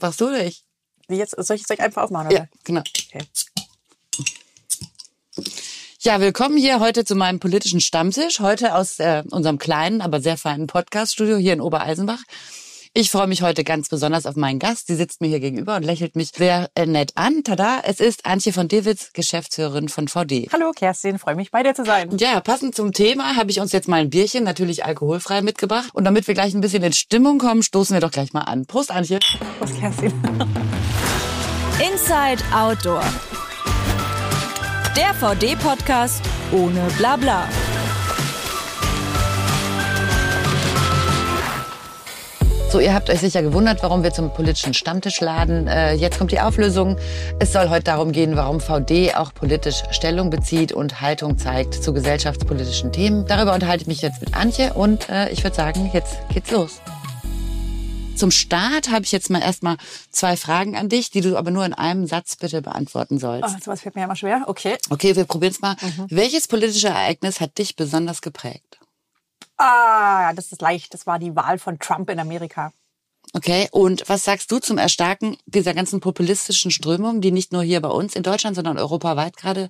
Machst du nicht? Jetzt soll ich euch einfach aufmachen, oder? Ja, genau. Okay. Ja, willkommen hier heute zu meinem politischen Stammtisch. Heute aus äh, unserem kleinen, aber sehr feinen Podcaststudio hier in Obereisenbach. Ich freue mich heute ganz besonders auf meinen Gast. Sie sitzt mir hier gegenüber und lächelt mich sehr äh, nett an. Tada, es ist Antje von Dewitz, Geschäftsführerin von VD. Hallo Kerstin, freue mich bei dir zu sein. Ja, passend zum Thema habe ich uns jetzt mal ein Bierchen, natürlich alkoholfrei, mitgebracht. Und damit wir gleich ein bisschen in Stimmung kommen, stoßen wir doch gleich mal an. Prost, Antje. Prost, Kerstin. Inside Outdoor. Der VD-Podcast ohne Blabla. So, ihr habt euch sicher gewundert, warum wir zum politischen Stammtisch laden. Äh, jetzt kommt die Auflösung. Es soll heute darum gehen, warum VD auch politisch Stellung bezieht und Haltung zeigt zu gesellschaftspolitischen Themen. Darüber unterhalte ich mich jetzt mit Antje und äh, ich würde sagen, jetzt geht's los. Zum Start habe ich jetzt mal erstmal zwei Fragen an dich, die du aber nur in einem Satz bitte beantworten sollst. Oh, sowas fällt mir ja immer schwer. Okay. Okay, wir probieren es mal. Mhm. Welches politische Ereignis hat dich besonders geprägt? Ah, das ist leicht. Das war die Wahl von Trump in Amerika. Okay, und was sagst du zum Erstarken dieser ganzen populistischen Strömung, die nicht nur hier bei uns in Deutschland, sondern europaweit gerade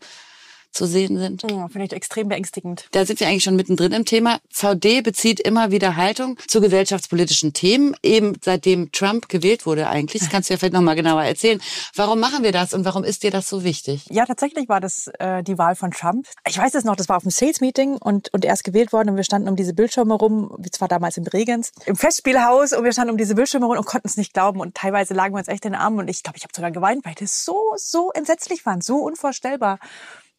zu sehen sind. Ja, finde ich extrem beängstigend. Da sind wir eigentlich schon mittendrin im Thema. VD bezieht immer wieder Haltung zu gesellschaftspolitischen Themen, eben seitdem Trump gewählt wurde eigentlich. Das kannst du ja vielleicht nochmal genauer erzählen. Warum machen wir das und warum ist dir das so wichtig? Ja, tatsächlich war das äh, die Wahl von Trump. Ich weiß es noch, das war auf dem Sales-Meeting und, und er ist gewählt worden und wir standen um diese Bildschirme rum, zwar damals im Regens, im Festspielhaus und wir standen um diese Bildschirme rum und konnten es nicht glauben und teilweise lagen wir uns echt in den Armen und ich glaube, ich habe sogar geweint, weil das so, so entsetzlich war, so unvorstellbar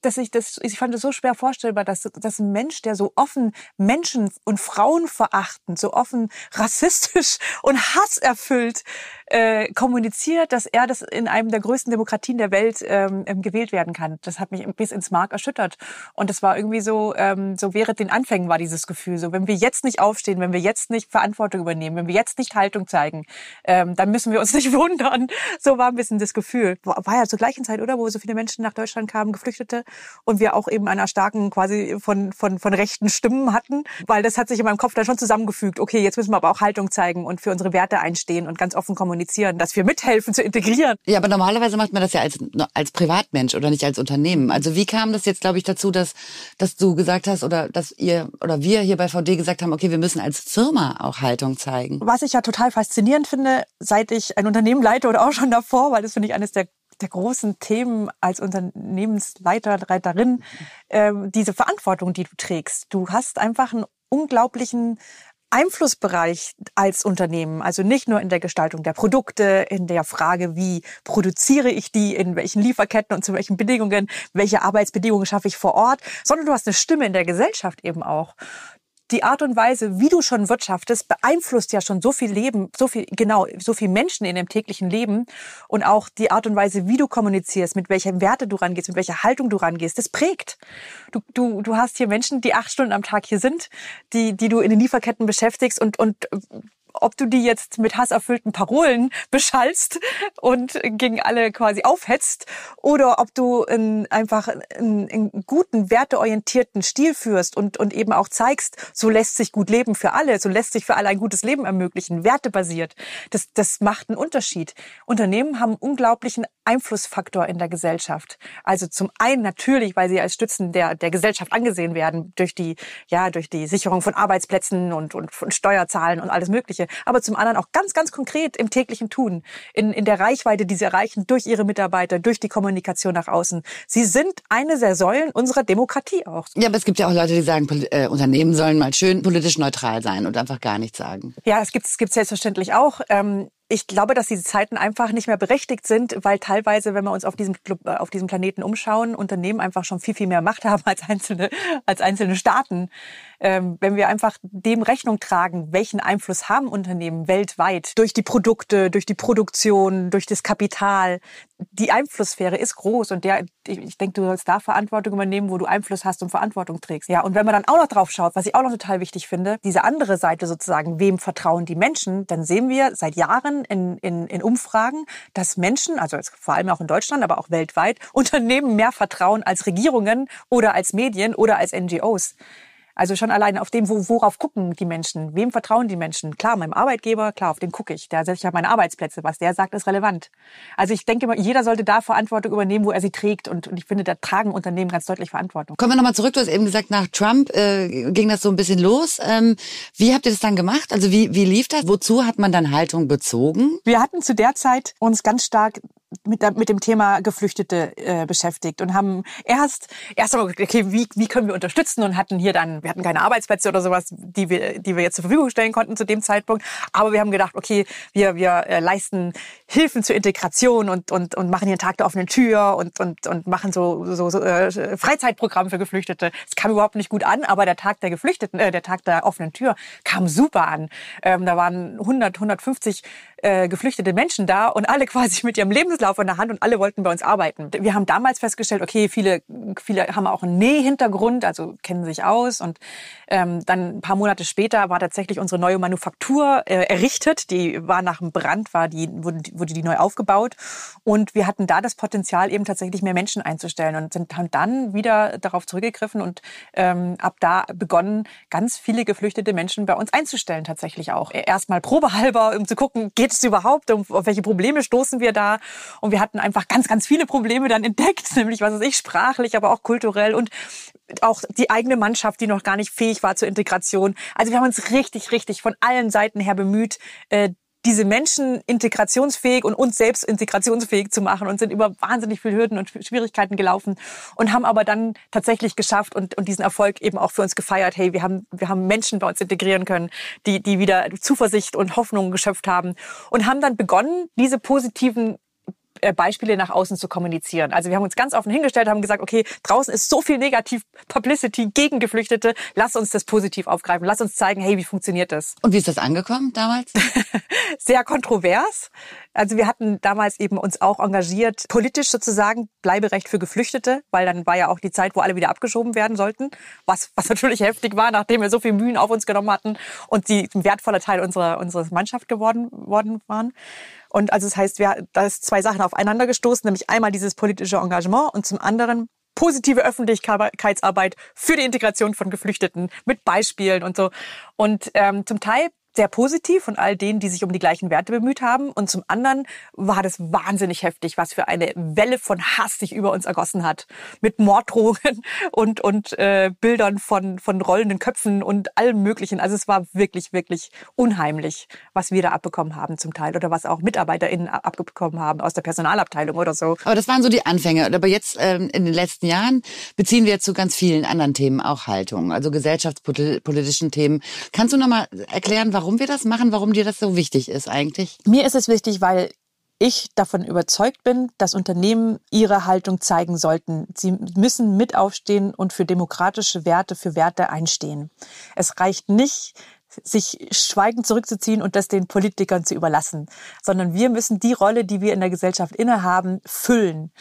dass ich das, ich fand es so schwer vorstellbar, dass, dass ein Mensch, der so offen Menschen und Frauen verachtend, so offen rassistisch und hasserfüllt äh, kommuniziert, dass er das in einem der größten Demokratien der Welt ähm, ähm, gewählt werden kann. Das hat mich bis ins Mark erschüttert. Und das war irgendwie so, ähm, so während den Anfängen war dieses Gefühl so, wenn wir jetzt nicht aufstehen, wenn wir jetzt nicht Verantwortung übernehmen, wenn wir jetzt nicht Haltung zeigen, ähm, dann müssen wir uns nicht wundern. So war ein bisschen das Gefühl. War ja zur gleichen Zeit, oder? Wo so viele Menschen nach Deutschland kamen, Geflüchtete und wir auch eben einer starken quasi von, von, von rechten Stimmen hatten, weil das hat sich in meinem Kopf dann schon zusammengefügt. Okay, jetzt müssen wir aber auch Haltung zeigen und für unsere Werte einstehen und ganz offen kommunizieren, dass wir mithelfen zu integrieren. Ja, aber normalerweise macht man das ja als, als Privatmensch oder nicht als Unternehmen. Also wie kam das jetzt, glaube ich, dazu, dass, dass du gesagt hast oder dass ihr oder wir hier bei VD gesagt haben, okay, wir müssen als Firma auch Haltung zeigen? Was ich ja total faszinierend finde, seit ich ein Unternehmen leite oder auch schon davor, weil das finde ich eines der der großen Themen als Unternehmensleiter, Leiterin, äh, diese Verantwortung, die du trägst. Du hast einfach einen unglaublichen Einflussbereich als Unternehmen, also nicht nur in der Gestaltung der Produkte, in der Frage, wie produziere ich die, in welchen Lieferketten und zu welchen Bedingungen, welche Arbeitsbedingungen schaffe ich vor Ort, sondern du hast eine Stimme in der Gesellschaft eben auch die Art und Weise, wie du schon wirtschaftest, beeinflusst ja schon so viel Leben, so viel, genau, so viel Menschen in dem täglichen Leben. Und auch die Art und Weise, wie du kommunizierst, mit welcher Werte du rangehst, mit welcher Haltung du rangehst, das prägt. Du, du, du hast hier Menschen, die acht Stunden am Tag hier sind, die, die du in den Lieferketten beschäftigst und, und ob du die jetzt mit hasserfüllten Parolen beschallst und gegen alle quasi aufhetzt oder ob du in, einfach einen, einen guten, werteorientierten Stil führst und, und eben auch zeigst, so lässt sich gut leben für alle, so lässt sich für alle ein gutes Leben ermöglichen, wertebasiert. Das, das macht einen Unterschied. Unternehmen haben unglaublichen Einflussfaktor in der Gesellschaft. Also zum einen natürlich, weil sie als Stützen der, der Gesellschaft angesehen werden durch die, ja, durch die Sicherung von Arbeitsplätzen und, und von Steuerzahlen und alles Mögliche. Aber zum anderen auch ganz, ganz konkret im täglichen Tun, in, in der Reichweite, die sie erreichen durch ihre Mitarbeiter, durch die Kommunikation nach außen. Sie sind eine der Säulen unserer Demokratie auch. Ja, aber es gibt ja auch Leute, die sagen, äh, Unternehmen sollen mal schön politisch neutral sein und einfach gar nichts sagen. Ja, es gibt es gibt selbstverständlich auch. Ähm, ich glaube, dass diese Zeiten einfach nicht mehr berechtigt sind, weil teilweise, wenn wir uns auf diesem äh, auf diesem Planeten umschauen, Unternehmen einfach schon viel, viel mehr Macht haben als einzelne, als einzelne Staaten. Ähm, wenn wir einfach dem Rechnung tragen, welchen Einfluss haben Unternehmen weltweit durch die Produkte, durch die Produktion, durch das Kapital. Die Einflusssphäre ist groß und der, ich denke, du sollst da Verantwortung übernehmen, wo du Einfluss hast und Verantwortung trägst. Ja, und wenn man dann auch noch drauf schaut, was ich auch noch total wichtig finde, diese andere Seite sozusagen, wem vertrauen die Menschen, dann sehen wir seit Jahren in, in, in Umfragen, dass Menschen, also vor allem auch in Deutschland, aber auch weltweit, Unternehmen mehr vertrauen als Regierungen oder als Medien oder als NGOs. Also schon alleine auf dem, wo, worauf gucken die Menschen, wem vertrauen die Menschen. Klar, meinem Arbeitgeber, klar, auf den gucke ich. Der setzt ja meine Arbeitsplätze. Was der sagt, ist relevant. Also ich denke immer, jeder sollte da Verantwortung übernehmen, wo er sie trägt. Und, und ich finde, da tragen Unternehmen ganz deutlich Verantwortung. Kommen wir nochmal zurück. Du hast eben gesagt, nach Trump äh, ging das so ein bisschen los. Ähm, wie habt ihr das dann gemacht? Also wie, wie lief das? Wozu hat man dann Haltung bezogen? Wir hatten zu der Zeit uns ganz stark mit, mit dem Thema Geflüchtete äh, beschäftigt und haben erst erst einmal okay, wie, wie können wir unterstützen und hatten hier dann wir hatten keine Arbeitsplätze oder sowas, die wir die wir jetzt zur Verfügung stellen konnten zu dem Zeitpunkt, aber wir haben gedacht, okay, wir wir äh, leisten Hilfen zur Integration und und und machen hier einen Tag der offenen Tür und und und machen so so, so äh, Freizeitprogramm für Geflüchtete. Es kam überhaupt nicht gut an, aber der Tag der Geflüchteten, äh, der Tag der offenen Tür kam super an. Ähm, da waren 100 150 äh, geflüchtete Menschen da und alle quasi mit ihrem Lebenslauf in der Hand und alle wollten bei uns arbeiten. Wir haben damals festgestellt, okay, viele, viele haben auch einen Nähhintergrund, also kennen sich aus und ähm, dann ein paar Monate später war tatsächlich unsere neue Manufaktur äh, errichtet. Die war nach dem Brand, war die, wurde, wurde die neu aufgebaut und wir hatten da das Potenzial eben tatsächlich mehr Menschen einzustellen und sind haben dann wieder darauf zurückgegriffen und ähm, ab da begonnen, ganz viele geflüchtete Menschen bei uns einzustellen tatsächlich auch. Erstmal probehalber, um zu gucken, geht es überhaupt, um, auf welche Probleme stoßen wir da und wir hatten einfach ganz, ganz viele Probleme dann entdeckt, nämlich was weiß ich, sprachlich, aber auch kulturell und auch die eigene Mannschaft, die noch gar nicht fähig war zur Integration. Also wir haben uns richtig, richtig von allen Seiten her bemüht, äh, diese Menschen integrationsfähig und uns selbst integrationsfähig zu machen und sind über wahnsinnig viele Hürden und Schwierigkeiten gelaufen und haben aber dann tatsächlich geschafft und, und diesen Erfolg eben auch für uns gefeiert. Hey, wir haben, wir haben Menschen bei uns integrieren können, die, die wieder Zuversicht und Hoffnung geschöpft haben und haben dann begonnen, diese positiven Beispiele nach außen zu kommunizieren. Also wir haben uns ganz offen hingestellt, haben gesagt, okay, draußen ist so viel negativ Publicity gegen Geflüchtete, lass uns das positiv aufgreifen, lass uns zeigen, hey, wie funktioniert das? Und wie ist das angekommen damals? Sehr kontrovers. Also wir hatten damals eben uns auch engagiert, politisch sozusagen, Bleiberecht für Geflüchtete, weil dann war ja auch die Zeit, wo alle wieder abgeschoben werden sollten, was, was natürlich heftig war, nachdem wir so viel Mühen auf uns genommen hatten und die ein wertvoller Teil unserer, unserer Mannschaft geworden worden waren. Und also das heißt, wir, da ist zwei Sachen aufeinander gestoßen, nämlich einmal dieses politische Engagement und zum anderen positive Öffentlichkeitsarbeit für die Integration von Geflüchteten mit Beispielen und so. Und ähm, zum Teil sehr positiv von all denen, die sich um die gleichen Werte bemüht haben. Und zum anderen war das wahnsinnig heftig, was für eine Welle von Hass sich über uns ergossen hat. Mit Morddrohungen und, und äh, Bildern von, von rollenden Köpfen und allem Möglichen. Also es war wirklich, wirklich unheimlich, was wir da abbekommen haben zum Teil oder was auch MitarbeiterInnen abbekommen haben aus der Personalabteilung oder so. Aber das waren so die Anfänge. Aber jetzt ähm, in den letzten Jahren beziehen wir zu ganz vielen anderen Themen auch Haltung, also gesellschaftspolitischen Themen. Kannst du nochmal erklären, warum wir das machen, warum dir das so wichtig ist eigentlich? Mir ist es wichtig, weil ich davon überzeugt bin, dass Unternehmen ihre Haltung zeigen sollten. Sie müssen mit aufstehen und für demokratische Werte, für Werte einstehen. Es reicht nicht, sich schweigend zurückzuziehen und das den Politikern zu überlassen, sondern wir müssen die Rolle, die wir in der Gesellschaft innehaben, füllen,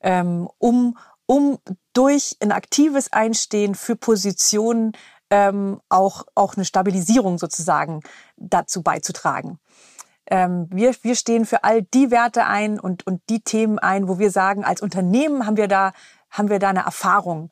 ähm, um, um durch ein aktives Einstehen für Positionen ähm, auch, auch eine Stabilisierung sozusagen dazu beizutragen. Ähm, wir, wir stehen für all die Werte ein und, und die Themen ein, wo wir sagen, als Unternehmen haben wir da, haben wir da eine Erfahrung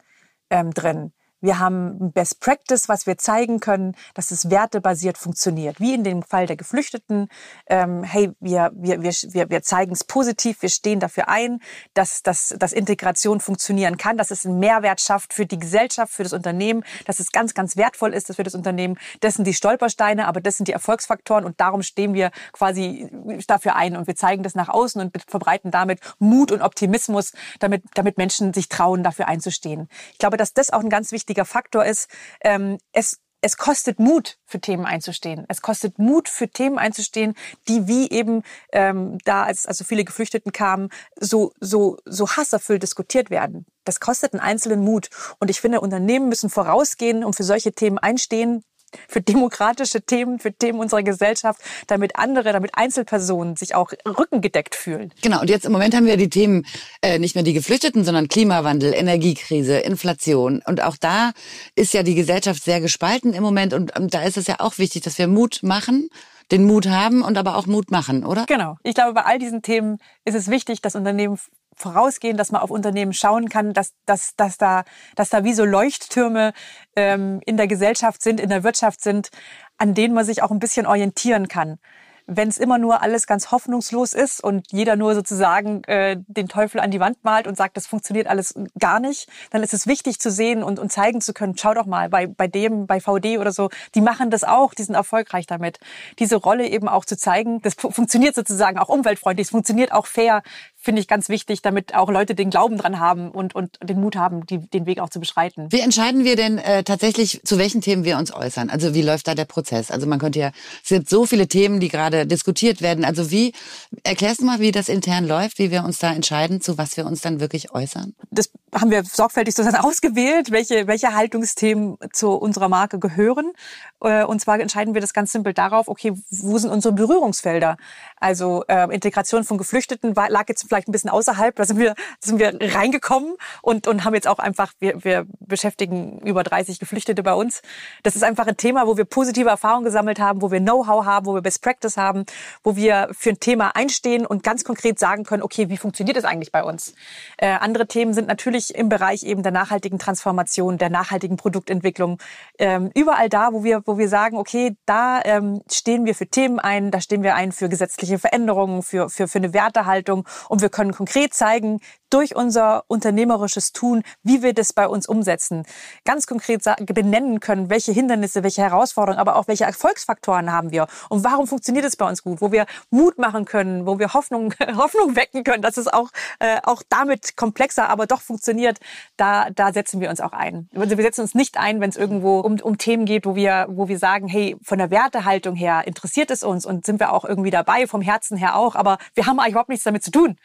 ähm, drin. Wir haben Best Practice, was wir zeigen können, dass es wertebasiert funktioniert. Wie in dem Fall der Geflüchteten. Ähm, hey, wir, wir, wir, wir zeigen es positiv, wir stehen dafür ein, dass, dass, dass Integration funktionieren kann, dass es einen Mehrwert schafft für die Gesellschaft, für das Unternehmen, dass es ganz, ganz wertvoll ist für das Unternehmen. Das sind die Stolpersteine, aber das sind die Erfolgsfaktoren und darum stehen wir quasi dafür ein und wir zeigen das nach außen und verbreiten damit Mut und Optimismus, damit, damit Menschen sich trauen, dafür einzustehen. Ich glaube, dass das auch ein ganz wichtiger wichtiger Faktor ist, ähm, es es kostet Mut, für Themen einzustehen. Es kostet Mut, für Themen einzustehen, die wie eben ähm, da, als also viele Geflüchteten kamen, so so so hasserfüllt diskutiert werden. Das kostet einen einzelnen Mut. Und ich finde, Unternehmen müssen vorausgehen und für solche Themen einstehen, für demokratische Themen, für Themen unserer Gesellschaft, damit andere, damit Einzelpersonen sich auch rückengedeckt fühlen. Genau, und jetzt im Moment haben wir die Themen äh, nicht mehr die Geflüchteten, sondern Klimawandel, Energiekrise, Inflation. Und auch da ist ja die Gesellschaft sehr gespalten im Moment. Und ähm, da ist es ja auch wichtig, dass wir Mut machen den Mut haben und aber auch Mut machen, oder? Genau. Ich glaube, bei all diesen Themen ist es wichtig, dass Unternehmen vorausgehen, dass man auf Unternehmen schauen kann, dass, dass, dass, da, dass da wie so Leuchttürme ähm, in der Gesellschaft sind, in der Wirtschaft sind, an denen man sich auch ein bisschen orientieren kann wenn es immer nur alles ganz hoffnungslos ist und jeder nur sozusagen äh, den Teufel an die Wand malt und sagt, das funktioniert alles gar nicht, dann ist es wichtig zu sehen und, und zeigen zu können, schau doch mal, bei, bei dem, bei VD oder so, die machen das auch, die sind erfolgreich damit. Diese Rolle eben auch zu zeigen, das funktioniert sozusagen auch umweltfreundlich, es funktioniert auch fair, finde ich ganz wichtig, damit auch Leute den Glauben dran haben und, und den Mut haben, die, den Weg auch zu beschreiten. Wie entscheiden wir denn äh, tatsächlich, zu welchen Themen wir uns äußern? Also wie läuft da der Prozess? Also man könnte ja, es gibt so viele Themen, die gerade diskutiert werden. Also wie, erklärst du mal, wie das intern läuft, wie wir uns da entscheiden, zu was wir uns dann wirklich äußern? Das haben wir sorgfältig sozusagen ausgewählt, welche, welche Haltungsthemen zu unserer Marke gehören. Äh, und zwar entscheiden wir das ganz simpel darauf, okay, wo sind unsere Berührungsfelder? Also äh, Integration von Geflüchteten lag jetzt vielleicht ein bisschen außerhalb. Da sind wir, sind wir reingekommen und, und haben jetzt auch einfach, wir, wir beschäftigen über 30 Geflüchtete bei uns. Das ist einfach ein Thema, wo wir positive Erfahrungen gesammelt haben, wo wir Know-how haben, wo wir Best Practice haben, wo wir für ein Thema einstehen und ganz konkret sagen können, okay, wie funktioniert das eigentlich bei uns? Äh, andere Themen sind natürlich im Bereich eben der nachhaltigen Transformation, der nachhaltigen Produktentwicklung. Ähm, überall da, wo wir, wo wir sagen, okay, da ähm, stehen wir für Themen ein, da stehen wir ein für gesetzliche Veränderungen, für, für, für eine Wertehaltung und wir können konkret zeigen, durch unser unternehmerisches Tun, wie wir das bei uns umsetzen, ganz konkret benennen können, welche Hindernisse, welche Herausforderungen, aber auch welche Erfolgsfaktoren haben wir und warum funktioniert es bei uns gut, wo wir Mut machen können, wo wir Hoffnung, Hoffnung wecken können, dass es auch, äh, auch damit komplexer, aber doch funktioniert, da, da setzen wir uns auch ein. Also wir setzen uns nicht ein, wenn es irgendwo um, um Themen geht, wo wir, wo wir sagen, hey, von der Wertehaltung her interessiert es uns und sind wir auch irgendwie dabei, vom Herzen her auch, aber wir haben eigentlich überhaupt nichts damit zu tun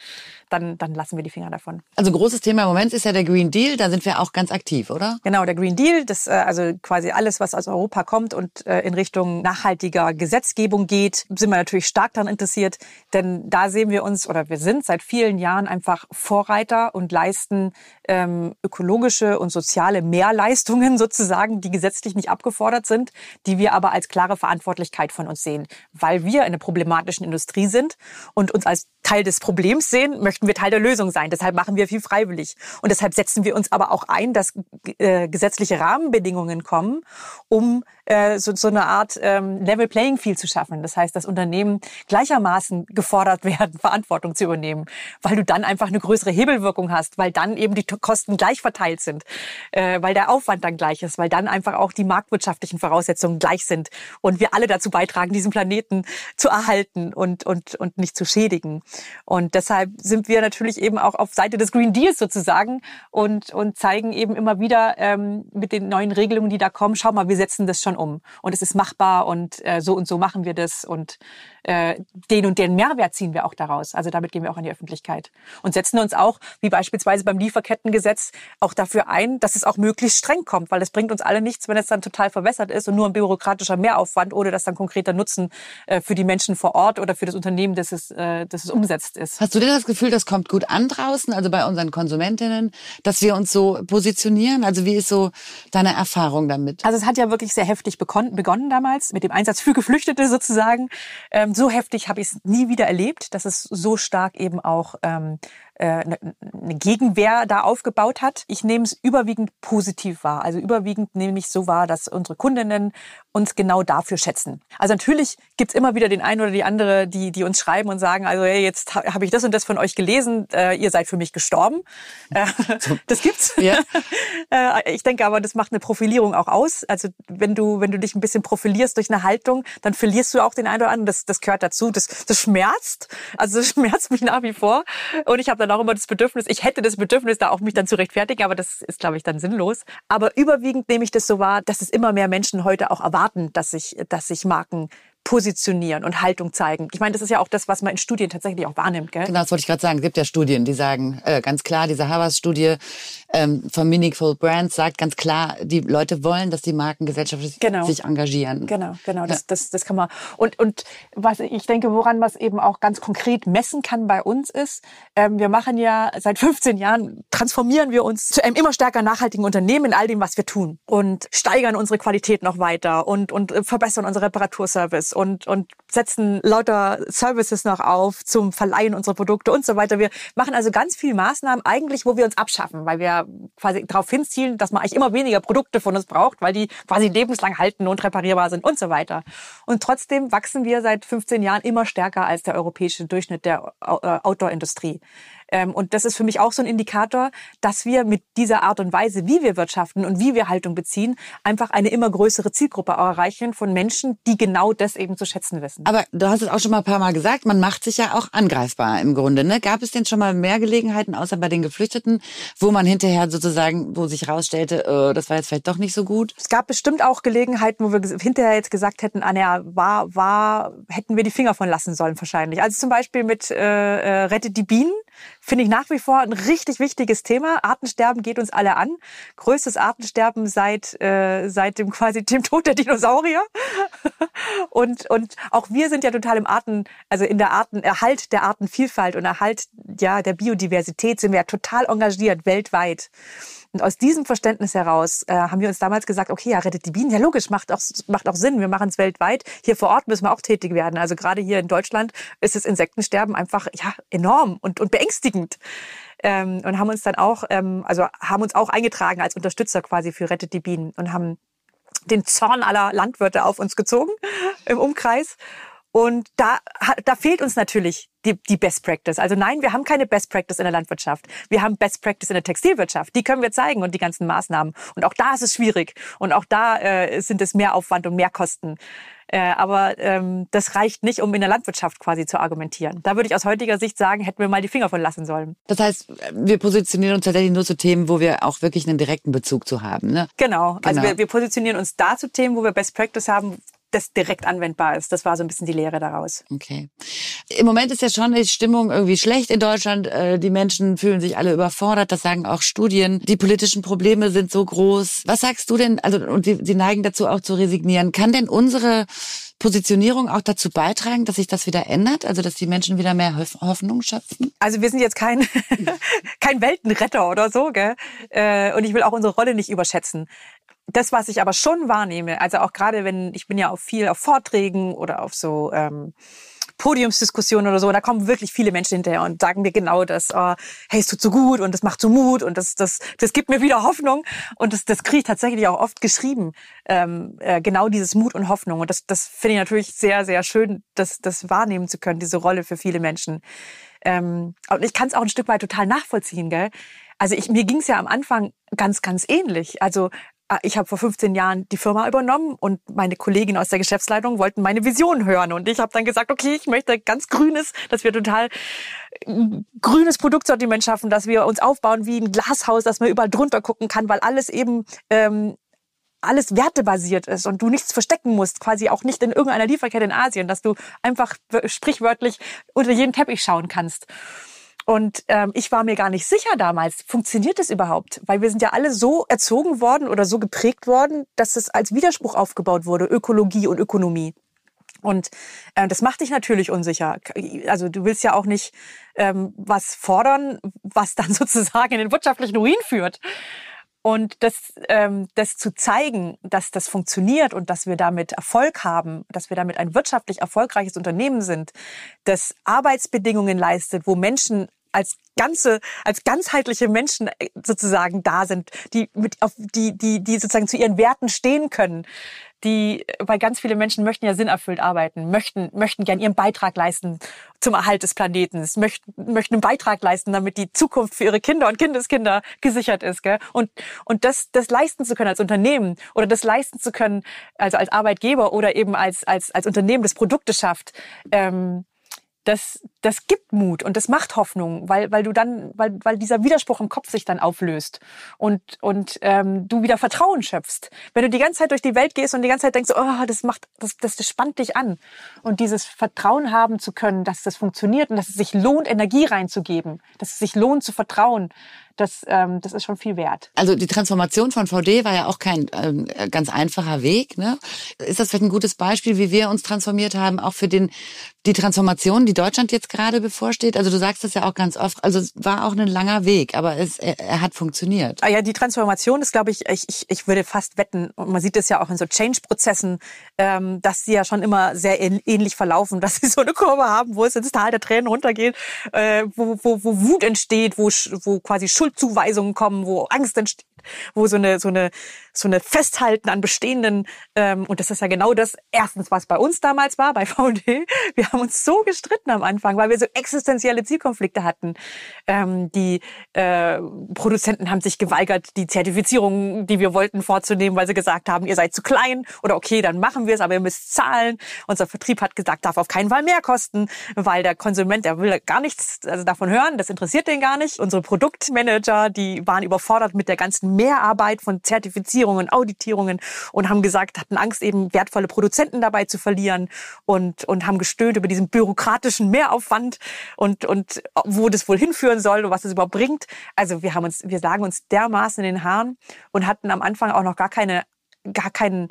dann, dann lassen wir die Finger davon. Also großes Thema im Moment ist ja der Green Deal, da sind wir auch ganz aktiv, oder? Genau, der Green Deal, das äh, also quasi alles, was aus Europa kommt und äh, in Richtung nachhaltiger Gesetzgebung geht, sind wir natürlich stark daran interessiert, denn da sehen wir uns oder wir sind seit vielen Jahren einfach Vorreiter und leisten ähm, ökologische und soziale Mehrleistungen sozusagen, die gesetzlich nicht abgefordert sind, die wir aber als klare Verantwortlichkeit von uns sehen, weil wir in einer problematischen Industrie sind und uns als Teil des Problems sehen, möchten wir Teil der Lösung sein. Deshalb machen wir viel freiwillig. Und deshalb setzen wir uns aber auch ein, dass äh, gesetzliche Rahmenbedingungen kommen, um äh, so, so eine Art ähm, Level Playing Field zu schaffen. Das heißt, dass Unternehmen gleichermaßen gefordert werden, Verantwortung zu übernehmen, weil du dann einfach eine größere Hebelwirkung hast, weil dann eben die Kosten gleich verteilt sind, äh, weil der Aufwand dann gleich ist, weil dann einfach auch die marktwirtschaftlichen Voraussetzungen gleich sind und wir alle dazu beitragen, diesen Planeten zu erhalten und, und, und nicht zu schädigen. Und deshalb sind wir natürlich eben auch auf Seite des Green Deals sozusagen und, und zeigen eben immer wieder ähm, mit den neuen Regelungen, die da kommen, schau mal, wir setzen das schon um und es ist machbar und äh, so und so machen wir das und äh, den und den Mehrwert ziehen wir auch daraus. Also damit gehen wir auch an die Öffentlichkeit und setzen uns auch, wie beispielsweise beim Lieferkettengesetz, auch dafür ein, dass es auch möglichst streng kommt, weil es bringt uns alle nichts, wenn es dann total verwässert ist und nur ein bürokratischer Mehraufwand, ohne dass dann konkreter Nutzen äh, für die Menschen vor Ort oder für das Unternehmen, das es, äh, das es umsetzt ist. Hast du denn das Gefühl, das kommt gut an draußen, also bei unseren Konsumentinnen, dass wir uns so positionieren? Also wie ist so deine Erfahrung damit? Also es hat ja wirklich sehr heftig begonnen damals mit dem Einsatz für Geflüchtete sozusagen. Ähm, so heftig habe ich es nie wieder erlebt, dass es so stark eben auch ähm, eine, äh, eine Gegenwehr da aufgebaut hat. Ich nehme es überwiegend positiv wahr. Also überwiegend nehme ich so wahr, dass unsere Kundinnen uns genau dafür schätzen. Also natürlich gibt's immer wieder den einen oder die andere, die, die uns schreiben und sagen, also hey, jetzt habe ich das und das von euch gelesen, äh, ihr seid für mich gestorben. Äh, das gibt's. Ja. äh, ich denke aber, das macht eine Profilierung auch aus. Also wenn du, wenn du dich ein bisschen profilierst durch eine Haltung, dann verlierst du auch den einen oder anderen. Das, das gehört dazu. Das, das schmerzt. Also das schmerzt mich nach wie vor. Und ich habe dann auch immer das Bedürfnis, ich hätte das Bedürfnis, da auch mich dann zu rechtfertigen, aber das ist, glaube ich, dann sinnlos. Aber überwiegend nehme ich das so wahr, dass es immer mehr Menschen heute auch erwarten, dass sich, dass sich Marken positionieren und Haltung zeigen. Ich meine, das ist ja auch das, was man in Studien tatsächlich auch wahrnimmt. Gell? Genau, das wollte ich gerade sagen. Es gibt ja Studien, die sagen äh, ganz klar, diese Harvard-Studie ähm, von Meaningful Brands sagt ganz klar, die Leute wollen, dass die Marken gesellschaftlich genau. sich engagieren. Genau, genau, das, ja. das, das kann man. Und, und was ich denke, woran man es eben auch ganz konkret messen kann bei uns ist, ähm, wir machen ja seit 15 Jahren, transformieren wir uns zu einem immer stärker nachhaltigen Unternehmen in all dem, was wir tun und steigern unsere Qualität noch weiter und, und verbessern unsere Reparaturservice Und, und setzen lauter Services noch auf zum Verleihen unserer Produkte und so weiter. Wir machen also ganz viele Maßnahmen eigentlich, wo wir uns abschaffen, weil wir quasi darauf hinzielen, dass man eigentlich immer weniger Produkte von uns braucht, weil die quasi lebenslang halten und reparierbar sind und so weiter. Und trotzdem wachsen wir seit 15 Jahren immer stärker als der europäische Durchschnitt der äh, Outdoor-Industrie. Ähm, und das ist für mich auch so ein Indikator, dass wir mit dieser Art und Weise, wie wir wirtschaften und wie wir Haltung beziehen, einfach eine immer größere Zielgruppe erreichen von Menschen, die genau das eben zu schätzen wissen. Aber du hast es auch schon mal ein paar Mal gesagt, man macht sich ja auch angreifbar im Grunde. Ne? Gab es denn schon mal mehr Gelegenheiten, außer bei den Geflüchteten, wo man hinterher sozusagen, wo sich rausstellte, äh, das war jetzt vielleicht doch nicht so gut? Es gab bestimmt auch Gelegenheiten, wo wir hinterher jetzt gesagt hätten, Anja, war, war, hätten wir die Finger von lassen sollen wahrscheinlich. Also zum Beispiel mit äh, äh Rettet die Bienen finde ich nach wie vor ein richtig wichtiges Thema. Artensterben geht uns alle an. Größtes Artensterben seit, äh, seit dem quasi dem Tod der Dinosaurier. und, und auch wir sind ja total im Arten, also in der Artenerhalt der Artenvielfalt und Erhalt ja, der Biodiversität sind wir ja total engagiert weltweit. Und aus diesem Verständnis heraus äh, haben wir uns damals gesagt, okay, ja, rettet die Bienen, ja logisch, macht auch, macht auch Sinn. Wir machen es weltweit. Hier vor Ort müssen wir auch tätig werden. Also gerade hier in Deutschland ist das Insektensterben einfach ja enorm und, und beängstigend. Ähm, und haben uns dann auch, ähm, also haben uns auch eingetragen als Unterstützer quasi für Rettet die Bienen und haben den Zorn aller Landwirte auf uns gezogen im Umkreis. Und da, da fehlt uns natürlich die, die Best Practice. Also nein, wir haben keine Best Practice in der Landwirtschaft. Wir haben Best Practice in der Textilwirtschaft. Die können wir zeigen und die ganzen Maßnahmen. Und auch da ist es schwierig. Und auch da äh, sind es mehr Aufwand und mehr Kosten. Äh, aber ähm, das reicht nicht, um in der Landwirtschaft quasi zu argumentieren. Da würde ich aus heutiger Sicht sagen, hätten wir mal die Finger von lassen sollen. Das heißt, wir positionieren uns tatsächlich nur zu Themen, wo wir auch wirklich einen direkten Bezug zu haben. Ne? Genau. Also genau. Also wir, wir positionieren uns da zu Themen, wo wir Best Practice haben, das direkt anwendbar ist. Das war so ein bisschen die Lehre daraus. Okay. Im Moment ist ja schon die Stimmung irgendwie schlecht in Deutschland. Äh, die Menschen fühlen sich alle überfordert. Das sagen auch Studien. Die politischen Probleme sind so groß. Was sagst du denn? Also, und sie, sie neigen dazu auch zu resignieren. Kann denn unsere Positionierung auch dazu beitragen, dass sich das wieder ändert? Also, dass die Menschen wieder mehr Hoffnung schöpfen? Also, wir sind jetzt kein, kein Weltenretter oder so, gell? Äh, und ich will auch unsere Rolle nicht überschätzen das, was ich aber schon wahrnehme, also auch gerade wenn, ich bin ja auch viel auf Vorträgen oder auf so ähm, Podiumsdiskussionen oder so, da kommen wirklich viele Menschen hinterher und sagen mir genau das, oh, hey, es tut so gut und das macht so Mut und das, das, das gibt mir wieder Hoffnung und das, das kriege ich tatsächlich auch oft geschrieben, ähm, äh, genau dieses Mut und Hoffnung und das, das finde ich natürlich sehr, sehr schön, das, das wahrnehmen zu können, diese Rolle für viele Menschen. Ähm, und ich kann es auch ein Stück weit total nachvollziehen, gell? Also ich, mir ging es ja am Anfang ganz, ganz ähnlich. Also ich habe vor 15 Jahren die Firma übernommen und meine Kollegin aus der Geschäftsleitung wollten meine Vision hören. Und ich habe dann gesagt, okay, ich möchte ganz grünes, dass wir total äh, grünes Produktsortiment schaffen, dass wir uns aufbauen wie ein Glashaus, dass man überall drunter gucken kann, weil alles eben ähm, alles wertebasiert ist und du nichts verstecken musst, quasi auch nicht in irgendeiner Lieferkette in Asien, dass du einfach sprichwörtlich unter jeden Teppich schauen kannst. Und ähm, ich war mir gar nicht sicher damals, funktioniert das überhaupt? Weil wir sind ja alle so erzogen worden oder so geprägt worden, dass es als Widerspruch aufgebaut wurde, Ökologie und Ökonomie. Und äh, das macht dich natürlich unsicher. Also du willst ja auch nicht ähm, was fordern, was dann sozusagen in den wirtschaftlichen Ruin führt. Und das, ähm, das zu zeigen, dass das funktioniert und dass wir damit Erfolg haben, dass wir damit ein wirtschaftlich erfolgreiches Unternehmen sind, das Arbeitsbedingungen leistet, wo Menschen als ganze, als ganzheitliche Menschen äh, sozusagen da sind, die mit, auf, die, die, die sozusagen zu ihren Werten stehen können, die, weil ganz viele Menschen möchten ja sinnerfüllt arbeiten, möchten, möchten gern ihren Beitrag leisten zum Erhalt des Planeten, möchten, möchten einen Beitrag leisten, damit die Zukunft für ihre Kinder und Kindeskinder gesichert ist, gell? Und, und das, das leisten zu können als Unternehmen oder das leisten zu können, also als Arbeitgeber oder eben als, als, als Unternehmen, das Produkte schafft, ähm, das, das gibt Mut und das macht Hoffnung, weil, weil du dann, weil, weil dieser Widerspruch im Kopf sich dann auflöst und, und ähm, du wieder Vertrauen schöpfst. Wenn du die ganze Zeit durch die Welt gehst und die ganze Zeit denkst, oh, das macht, das, das, das spannt dich an. Und dieses Vertrauen haben zu können, dass das funktioniert und dass es sich lohnt, Energie reinzugeben, dass es sich lohnt zu vertrauen, das, ähm, das ist schon viel wert. Also die Transformation von VD war ja auch kein ähm, ganz einfacher Weg. Ne? Ist das vielleicht ein gutes Beispiel, wie wir uns transformiert haben, auch für den die Transformation, die Deutschland jetzt gerade bevorsteht? Also du sagst das ja auch ganz oft. Also es war auch ein langer Weg, aber es, er, er hat funktioniert. Ah ja, die Transformation ist, glaube ich, ich, ich, ich würde fast wetten, und man sieht es ja auch in so Change-Prozessen, ähm, dass sie ja schon immer sehr ähnlich verlaufen, dass sie so eine Kurve haben, wo es ins Tal der Tränen runtergeht, äh, wo, wo, wo Wut entsteht, wo, wo quasi Schuldzuweisungen kommen, wo Angst entsteht wo so eine so eine so eine Festhalten an bestehenden ähm, und das ist ja genau das erstens was bei uns damals war bei VD wir haben uns so gestritten am Anfang weil wir so existenzielle Zielkonflikte hatten. Ähm, die äh, Produzenten haben sich geweigert die Zertifizierung die wir wollten vorzunehmen weil sie gesagt haben ihr seid zu klein oder okay dann machen wir es aber ihr müsst zahlen. Unser Vertrieb hat gesagt darf auf keinen Fall mehr kosten weil der Konsument der will gar nichts also davon hören das interessiert den gar nicht. Unsere Produktmanager die waren überfordert mit der ganzen Mehrarbeit von Zertifizierungen, Auditierungen und haben gesagt, hatten Angst, eben wertvolle Produzenten dabei zu verlieren und, und haben gestöhnt über diesen bürokratischen Mehraufwand und, und wo das wohl hinführen soll und was es überhaupt bringt. Also wir haben uns, wir sagen uns dermaßen in den Haaren und hatten am Anfang auch noch gar keine, gar keinen,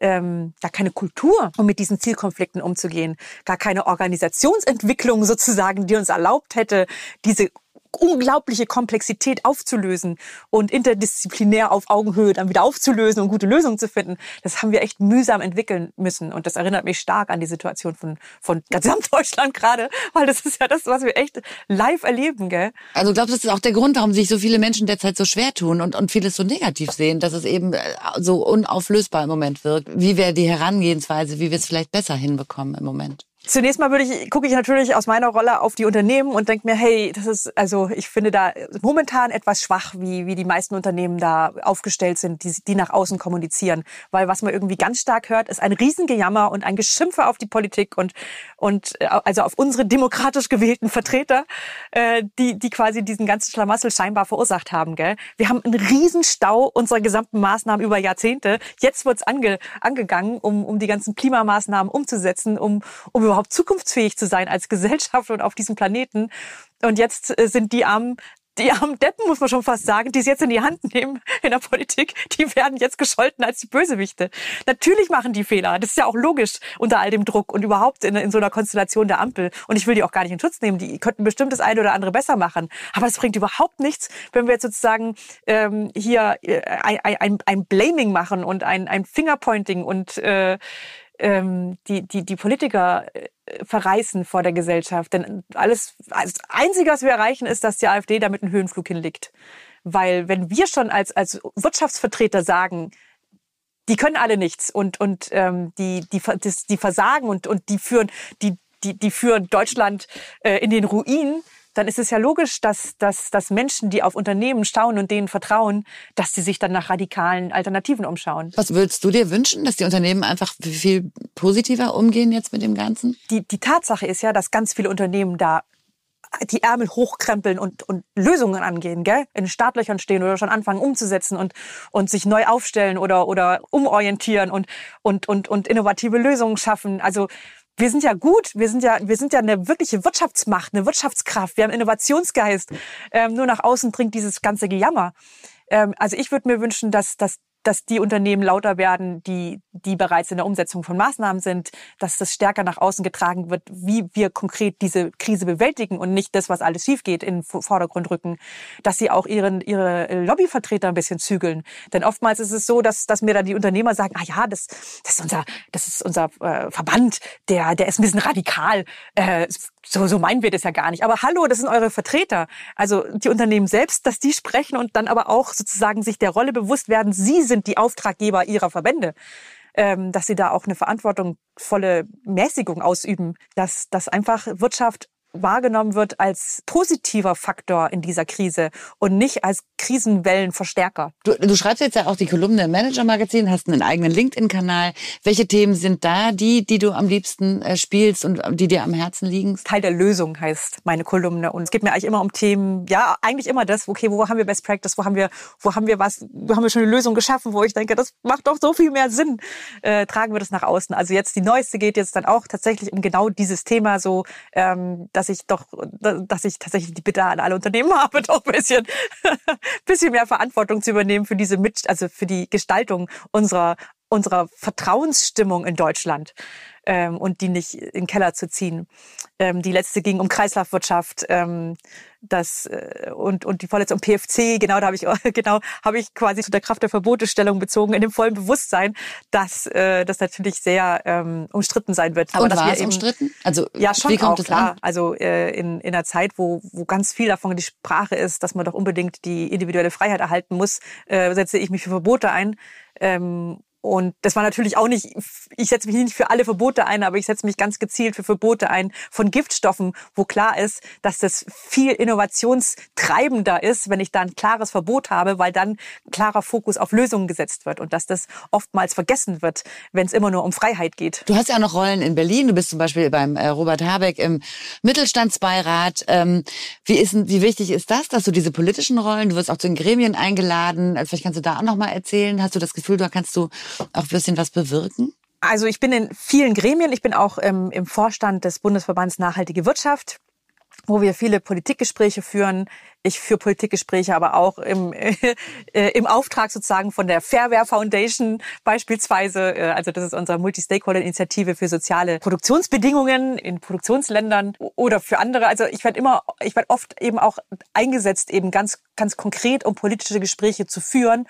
ähm, gar keine Kultur, um mit diesen Zielkonflikten umzugehen, gar keine Organisationsentwicklung sozusagen, die uns erlaubt hätte, diese unglaubliche Komplexität aufzulösen und interdisziplinär auf Augenhöhe dann wieder aufzulösen und gute Lösungen zu finden, das haben wir echt mühsam entwickeln müssen. Und das erinnert mich stark an die Situation von, von Gesamtdeutschland gerade, weil das ist ja das, was wir echt live erleben, gell? Also glaubst du, das ist auch der Grund, warum sich so viele Menschen derzeit so schwer tun und, und vieles so negativ sehen, dass es eben äh, so unauflösbar im Moment wirkt? Wie wäre die Herangehensweise, wie wir es vielleicht besser hinbekommen im Moment? Zunächst mal würde ich, gucke ich natürlich aus meiner Rolle auf die Unternehmen und denke mir, hey, das ist, also ich finde da momentan etwas schwach, wie, wie die meisten Unternehmen da aufgestellt sind, die, die nach außen kommunizieren. Weil was man irgendwie ganz stark hört, ist ein Riesengejammer und ein Geschimpfe auf die Politik und, und äh, also auf unsere demokratisch gewählten Vertreter, äh, die, die quasi diesen ganzen Schlamassel scheinbar verursacht haben. Gell? Wir haben einen Riesenstau unserer gesamten Maßnahmen über Jahrzehnte. Jetzt wird's ange, angegangen, um, um die ganzen Klimamaßnahmen umzusetzen, um, um überhaupt zukunftsfähig zu sein als Gesellschaft und auf diesem Planeten. Und jetzt äh, sind die armen die armen Deppen, muss man schon fast sagen, die es jetzt in die Hand nehmen in der Politik, die werden jetzt gescholten als die Bösewichte. Natürlich machen die Fehler. Das ist ja auch logisch unter all dem Druck und überhaupt in, in so einer Konstellation der Ampel. Und ich will die auch gar nicht in Schutz nehmen. Die könnten bestimmt das eine oder andere besser machen. Aber es bringt überhaupt nichts, wenn wir jetzt sozusagen ähm, hier äh, ein, ein, ein Blaming machen und ein, ein Fingerpointing und äh, ähm, die, die, die Politiker äh, verreißen vor der Gesellschaft. Denn alles, das Einzige, was wir erreichen, ist, dass die AfD damit einen Höhenflug hinlegt. Weil wenn wir schon als, als Wirtschaftsvertreter sagen, die können alle nichts und, und ähm, die, die, die versagen und, und die führen, die, die, die führen Deutschland äh, in den Ruin, dann ist es ja logisch, dass, dass, dass Menschen, die auf Unternehmen schauen und denen vertrauen, dass sie sich dann nach radikalen Alternativen umschauen. Was würdest du dir wünschen, dass die Unternehmen einfach viel positiver umgehen jetzt mit dem Ganzen? Die, die Tatsache ist ja, dass ganz viele Unternehmen da die Ärmel hochkrempeln und, und Lösungen angehen, gell? in Startlöchern stehen oder schon anfangen umzusetzen und, und sich neu aufstellen oder, oder umorientieren und, und, und, und innovative Lösungen schaffen. Also wir sind ja gut, wir sind ja, wir sind ja eine wirkliche Wirtschaftsmacht, eine Wirtschaftskraft, wir haben Innovationsgeist. Ähm, nur nach außen dringt dieses ganze Gejammer. Ähm, also ich würde mir wünschen, dass, dass dass die Unternehmen lauter werden, die, die bereits in der Umsetzung von Maßnahmen sind, dass das stärker nach außen getragen wird, wie wir konkret diese Krise bewältigen und nicht das, was alles schief geht, in den Vordergrund rücken, dass sie auch ihren, ihre Lobbyvertreter ein bisschen zügeln. Denn oftmals ist es so, dass, dass mir dann die Unternehmer sagen, ah ja, das, das ist unser, das ist unser äh, Verband, der, der ist ein bisschen radikal. Äh, so, so meinen wir das ja gar nicht. Aber hallo, das sind eure Vertreter. Also die Unternehmen selbst, dass die sprechen und dann aber auch sozusagen sich der Rolle bewusst werden, sie sind die Auftraggeber ihrer Verbände. Ähm, dass sie da auch eine verantwortungsvolle Mäßigung ausüben, dass, dass einfach Wirtschaft wahrgenommen wird als positiver Faktor in dieser Krise und nicht als Krisenwellenverstärker. Du, du schreibst jetzt ja auch die Kolumne im Manager-Magazin, hast einen eigenen LinkedIn-Kanal. Welche Themen sind da die, die du am liebsten äh, spielst und die dir am Herzen liegen? Teil der Lösung heißt meine Kolumne und es geht mir eigentlich immer um Themen, ja, eigentlich immer das, okay, wo haben wir Best Practice, wo haben wir, wo haben wir was, wo haben wir schon eine Lösung geschaffen, wo ich denke, das macht doch so viel mehr Sinn. Äh, tragen wir das nach außen. Also jetzt die neueste geht jetzt dann auch tatsächlich um genau dieses Thema so, ähm, dass dass ich doch, dass ich tatsächlich die Bitte an alle Unternehmen habe, doch ein bisschen, bisschen mehr Verantwortung zu übernehmen für diese Mit, also für die Gestaltung unserer unserer Vertrauensstimmung in Deutschland ähm, und die nicht in den Keller zu ziehen. Ähm, die letzte ging um Kreislaufwirtschaft, ähm, das äh, und und die vorletzte um PFC. Genau, da habe ich genau habe ich quasi zu der Kraft der Verbotestellung bezogen in dem vollen Bewusstsein, dass äh, das natürlich sehr ähm, umstritten sein wird. Aber und war es umstritten? Also ja schon wie kommt auch, klar. An? Also äh, in in einer Zeit, wo wo ganz viel davon die Sprache ist, dass man doch unbedingt die individuelle Freiheit erhalten muss, äh, setze ich mich für Verbote ein. Ähm, und das war natürlich auch nicht, ich setze mich nicht für alle Verbote ein, aber ich setze mich ganz gezielt für Verbote ein von Giftstoffen, wo klar ist, dass das viel innovationstreibender ist, wenn ich da ein klares Verbot habe, weil dann klarer Fokus auf Lösungen gesetzt wird und dass das oftmals vergessen wird, wenn es immer nur um Freiheit geht. Du hast ja auch noch Rollen in Berlin. Du bist zum Beispiel beim äh, Robert Habeck im Mittelstandsbeirat. Ähm, wie, ist, wie wichtig ist das, dass du diese politischen Rollen, du wirst auch zu den Gremien eingeladen. Also vielleicht kannst du da auch noch mal erzählen. Hast du das Gefühl, da kannst du auch ein bisschen was bewirken? Also ich bin in vielen Gremien. Ich bin auch ähm, im Vorstand des Bundesverbands Nachhaltige Wirtschaft wo wir viele Politikgespräche führen. Ich führe Politikgespräche aber auch im, äh, im Auftrag sozusagen von der Fairware Foundation beispielsweise. Äh, also das ist unsere Multi-Stakeholder-Initiative für soziale Produktionsbedingungen in Produktionsländern oder für andere. Also ich werde immer, ich werde oft eben auch eingesetzt, eben ganz, ganz konkret, um politische Gespräche zu führen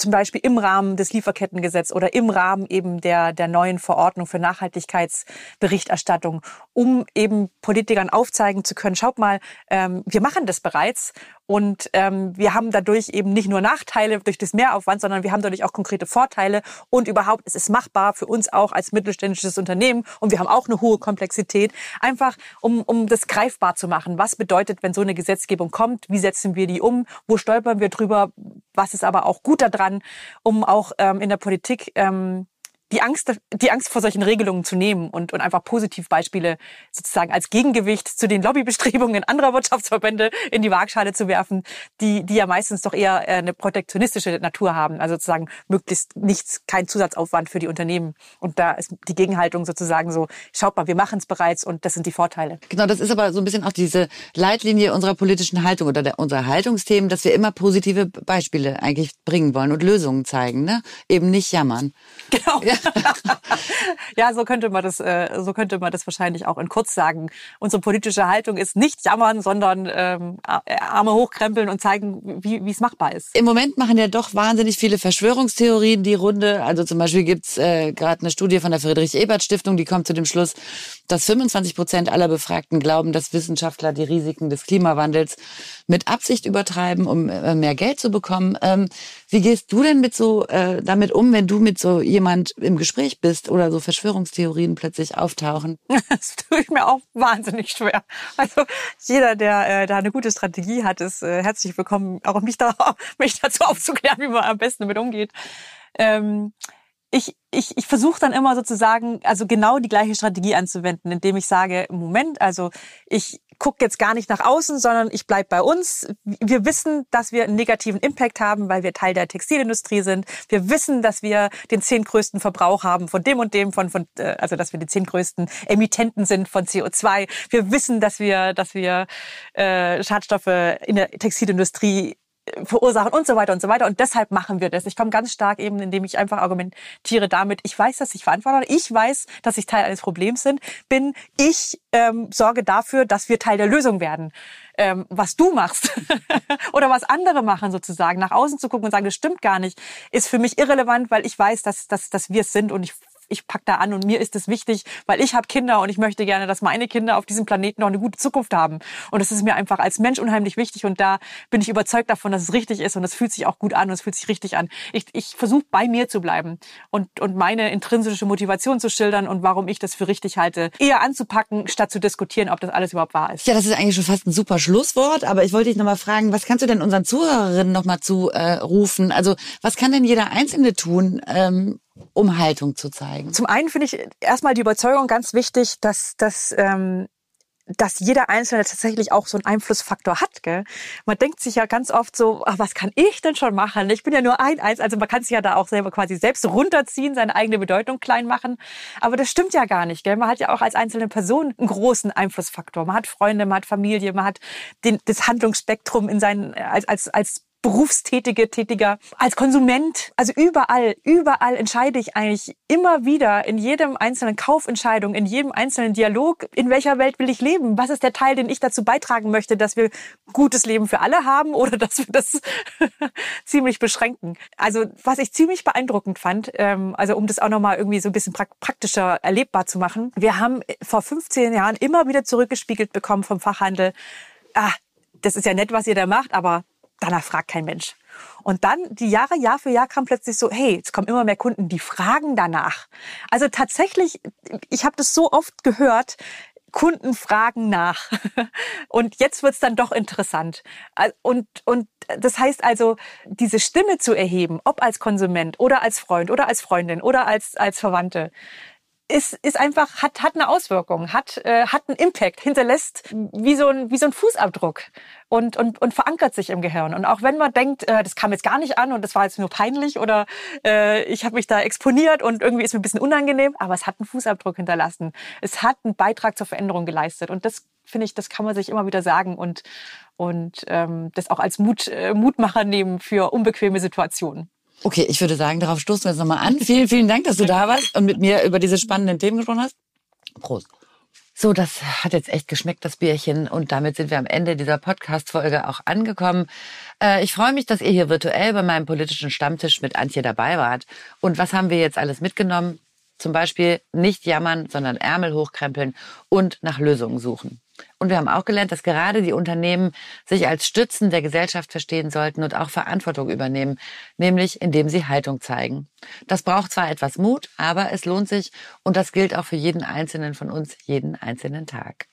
zum Beispiel im Rahmen des Lieferkettengesetzes oder im Rahmen eben der, der neuen Verordnung für Nachhaltigkeitsberichterstattung, um eben Politikern aufzeigen zu können, schaut mal, ähm, wir machen das bereits und ähm, wir haben dadurch eben nicht nur Nachteile durch das Mehraufwand, sondern wir haben dadurch auch konkrete Vorteile und überhaupt, es ist machbar für uns auch als mittelständisches Unternehmen und wir haben auch eine hohe Komplexität, einfach um, um das greifbar zu machen. Was bedeutet, wenn so eine Gesetzgebung kommt? Wie setzen wir die um? Wo stolpern wir drüber? Was ist aber auch gut daran, um auch ähm, in der Politik ähm, die Angst, die Angst vor solchen Regelungen zu nehmen und, und einfach Positivbeispiele sozusagen als Gegengewicht zu den Lobbybestrebungen anderer Wirtschaftsverbände in die Waagschale zu werfen, die, die ja meistens doch eher äh, eine protektionistische Natur haben. Also sozusagen möglichst nichts, kein Zusatzaufwand für die Unternehmen. Und da ist die Gegenhaltung sozusagen so, schaut mal, wir machen es bereits und das sind die Vorteile. Genau, das ist aber so ein bisschen auch diese Leitlinie unserer politischen Haltung oder der, unserer Haltungsthemen, dass wir immer positive Beispiele eigentlich bringen wollen und Lösungen zeigen, ne? Eben nicht jammern. Genau. Ja. ja, so könnte man das, äh, so könnte man das wahrscheinlich auch in kurz sagen. Unsere politische Haltung ist nicht jammern, sondern ähm, Arme hochkrempeln und zeigen, wie wie es machbar ist. Im Moment machen ja doch wahnsinnig viele Verschwörungstheorien die Runde. Also zum Beispiel gibt's äh, gerade eine Studie von der Friedrich-Ebert-Stiftung, die kommt zu dem Schluss, dass 25 Prozent aller Befragten glauben, dass Wissenschaftler die Risiken des Klimawandels mit Absicht übertreiben, um äh, mehr Geld zu bekommen. Ähm, wie gehst du denn mit so äh, damit um, wenn du mit so jemand im Gespräch bist oder so Verschwörungstheorien plötzlich auftauchen? Das tue ich mir auch wahnsinnig schwer. Also jeder, der äh, da eine gute Strategie hat, ist äh, herzlich willkommen, auch mich, da, mich dazu aufzuklären, wie man am besten damit umgeht. Ähm, ich, ich, ich versuche dann immer sozusagen, also genau die gleiche Strategie anzuwenden, indem ich sage, Moment, also ich gucke jetzt gar nicht nach außen, sondern ich bleib bei uns. Wir wissen, dass wir einen negativen Impact haben, weil wir Teil der Textilindustrie sind. Wir wissen, dass wir den zehn größten Verbrauch haben von dem und dem, von, von äh, also dass wir die zehn größten Emittenten sind von CO2. Wir wissen, dass wir, dass wir äh, Schadstoffe in der Textilindustrie verursachen und so weiter und so weiter. Und deshalb machen wir das. Ich komme ganz stark eben, indem ich einfach argumentiere damit, ich weiß, dass ich verantwortlich bin, ich weiß, dass ich Teil eines Problems bin. Ich ähm, sorge dafür, dass wir Teil der Lösung werden. Ähm, was du machst oder was andere machen sozusagen, nach außen zu gucken und sagen, das stimmt gar nicht, ist für mich irrelevant, weil ich weiß, dass, dass, dass wir es sind und ich ich pack da an und mir ist es wichtig, weil ich habe Kinder und ich möchte gerne, dass meine Kinder auf diesem Planeten noch eine gute Zukunft haben. Und das ist mir einfach als Mensch unheimlich wichtig und da bin ich überzeugt davon, dass es richtig ist und es fühlt sich auch gut an und es fühlt sich richtig an. Ich, ich versuche bei mir zu bleiben und, und meine intrinsische Motivation zu schildern und warum ich das für richtig halte, eher anzupacken, statt zu diskutieren, ob das alles überhaupt wahr ist. Ja, das ist eigentlich schon fast ein super Schlusswort, aber ich wollte dich nochmal fragen, was kannst du denn unseren Zuhörerinnen nochmal zurufen? Äh, also was kann denn jeder Einzelne tun, ähm, um Haltung zu zeigen? Zum einen finde ich erstmal die Überzeugung ganz wichtig, dass, dass ähm, dass jeder Einzelne tatsächlich auch so einen Einflussfaktor hat. Gell? Man denkt sich ja ganz oft so, ach, was kann ich denn schon machen? Ich bin ja nur ein Eins. Also man kann sich ja da auch selber quasi selbst runterziehen, seine eigene Bedeutung klein machen. Aber das stimmt ja gar nicht. Gell? Man hat ja auch als einzelne Person einen großen Einflussfaktor. Man hat Freunde, man hat Familie, man hat den, das Handlungsspektrum in seinen, als, als, als Berufstätige, Tätiger, als Konsument. Also überall, überall entscheide ich eigentlich immer wieder in jedem einzelnen Kaufentscheidung, in jedem einzelnen Dialog, in welcher Welt will ich leben? Was ist der Teil, den ich dazu beitragen möchte, dass wir gutes Leben für alle haben oder dass wir das ziemlich beschränken? Also was ich ziemlich beeindruckend fand, ähm, also um das auch nochmal irgendwie so ein bisschen praktischer erlebbar zu machen. Wir haben vor 15 Jahren immer wieder zurückgespiegelt bekommen vom Fachhandel, ah, das ist ja nett, was ihr da macht, aber danach fragt kein Mensch. Und dann die Jahre, Jahr für Jahr kam plötzlich so, hey, es kommen immer mehr Kunden, die fragen danach. Also tatsächlich, ich habe das so oft gehört, Kunden fragen nach. Und jetzt wird's dann doch interessant. Und, und das heißt also, diese Stimme zu erheben, ob als Konsument oder als Freund oder als Freundin oder als, als Verwandte, ist, ist einfach, hat, hat eine Auswirkung, hat, äh, hat einen Impact, hinterlässt wie so ein, wie so ein Fußabdruck und, und, und verankert sich im Gehirn. Und auch wenn man denkt, äh, das kam jetzt gar nicht an und das war jetzt nur peinlich oder äh, ich habe mich da exponiert und irgendwie ist mir ein bisschen unangenehm, aber es hat einen Fußabdruck hinterlassen. Es hat einen Beitrag zur Veränderung geleistet. Und das finde ich, das kann man sich immer wieder sagen und, und ähm, das auch als Mut, äh, Mutmacher nehmen für unbequeme Situationen. Okay, ich würde sagen, darauf stoßen wir jetzt nochmal an. Vielen, vielen Dank, dass du da warst und mit mir über diese spannenden Themen gesprochen hast. Prost. So, das hat jetzt echt geschmeckt, das Bierchen. Und damit sind wir am Ende dieser Podcast-Folge auch angekommen. Äh, ich freue mich, dass ihr hier virtuell bei meinem politischen Stammtisch mit Antje dabei wart. Und was haben wir jetzt alles mitgenommen? Zum Beispiel nicht jammern, sondern Ärmel hochkrempeln und nach Lösungen suchen. Und wir haben auch gelernt, dass gerade die Unternehmen sich als Stützen der Gesellschaft verstehen sollten und auch Verantwortung übernehmen, nämlich indem sie Haltung zeigen. Das braucht zwar etwas Mut, aber es lohnt sich und das gilt auch für jeden Einzelnen von uns jeden einzelnen Tag.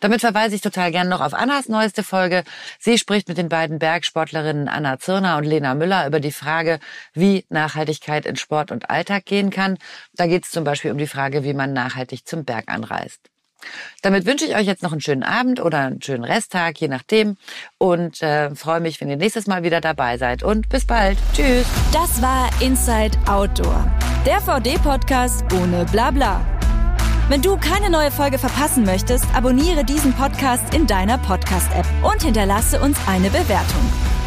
Damit verweise ich total gern noch auf Annas neueste Folge. Sie spricht mit den beiden Bergsportlerinnen Anna Zirner und Lena Müller über die Frage, wie Nachhaltigkeit in Sport und Alltag gehen kann. Da geht es zum Beispiel um die Frage, wie man nachhaltig zum Berg anreist. Damit wünsche ich euch jetzt noch einen schönen Abend oder einen schönen Resttag, je nachdem. Und äh, freue mich, wenn ihr nächstes Mal wieder dabei seid. Und bis bald. Tschüss. Das war Inside Outdoor, der VD-Podcast ohne Blabla. Wenn du keine neue Folge verpassen möchtest, abonniere diesen Podcast in deiner Podcast-App und hinterlasse uns eine Bewertung.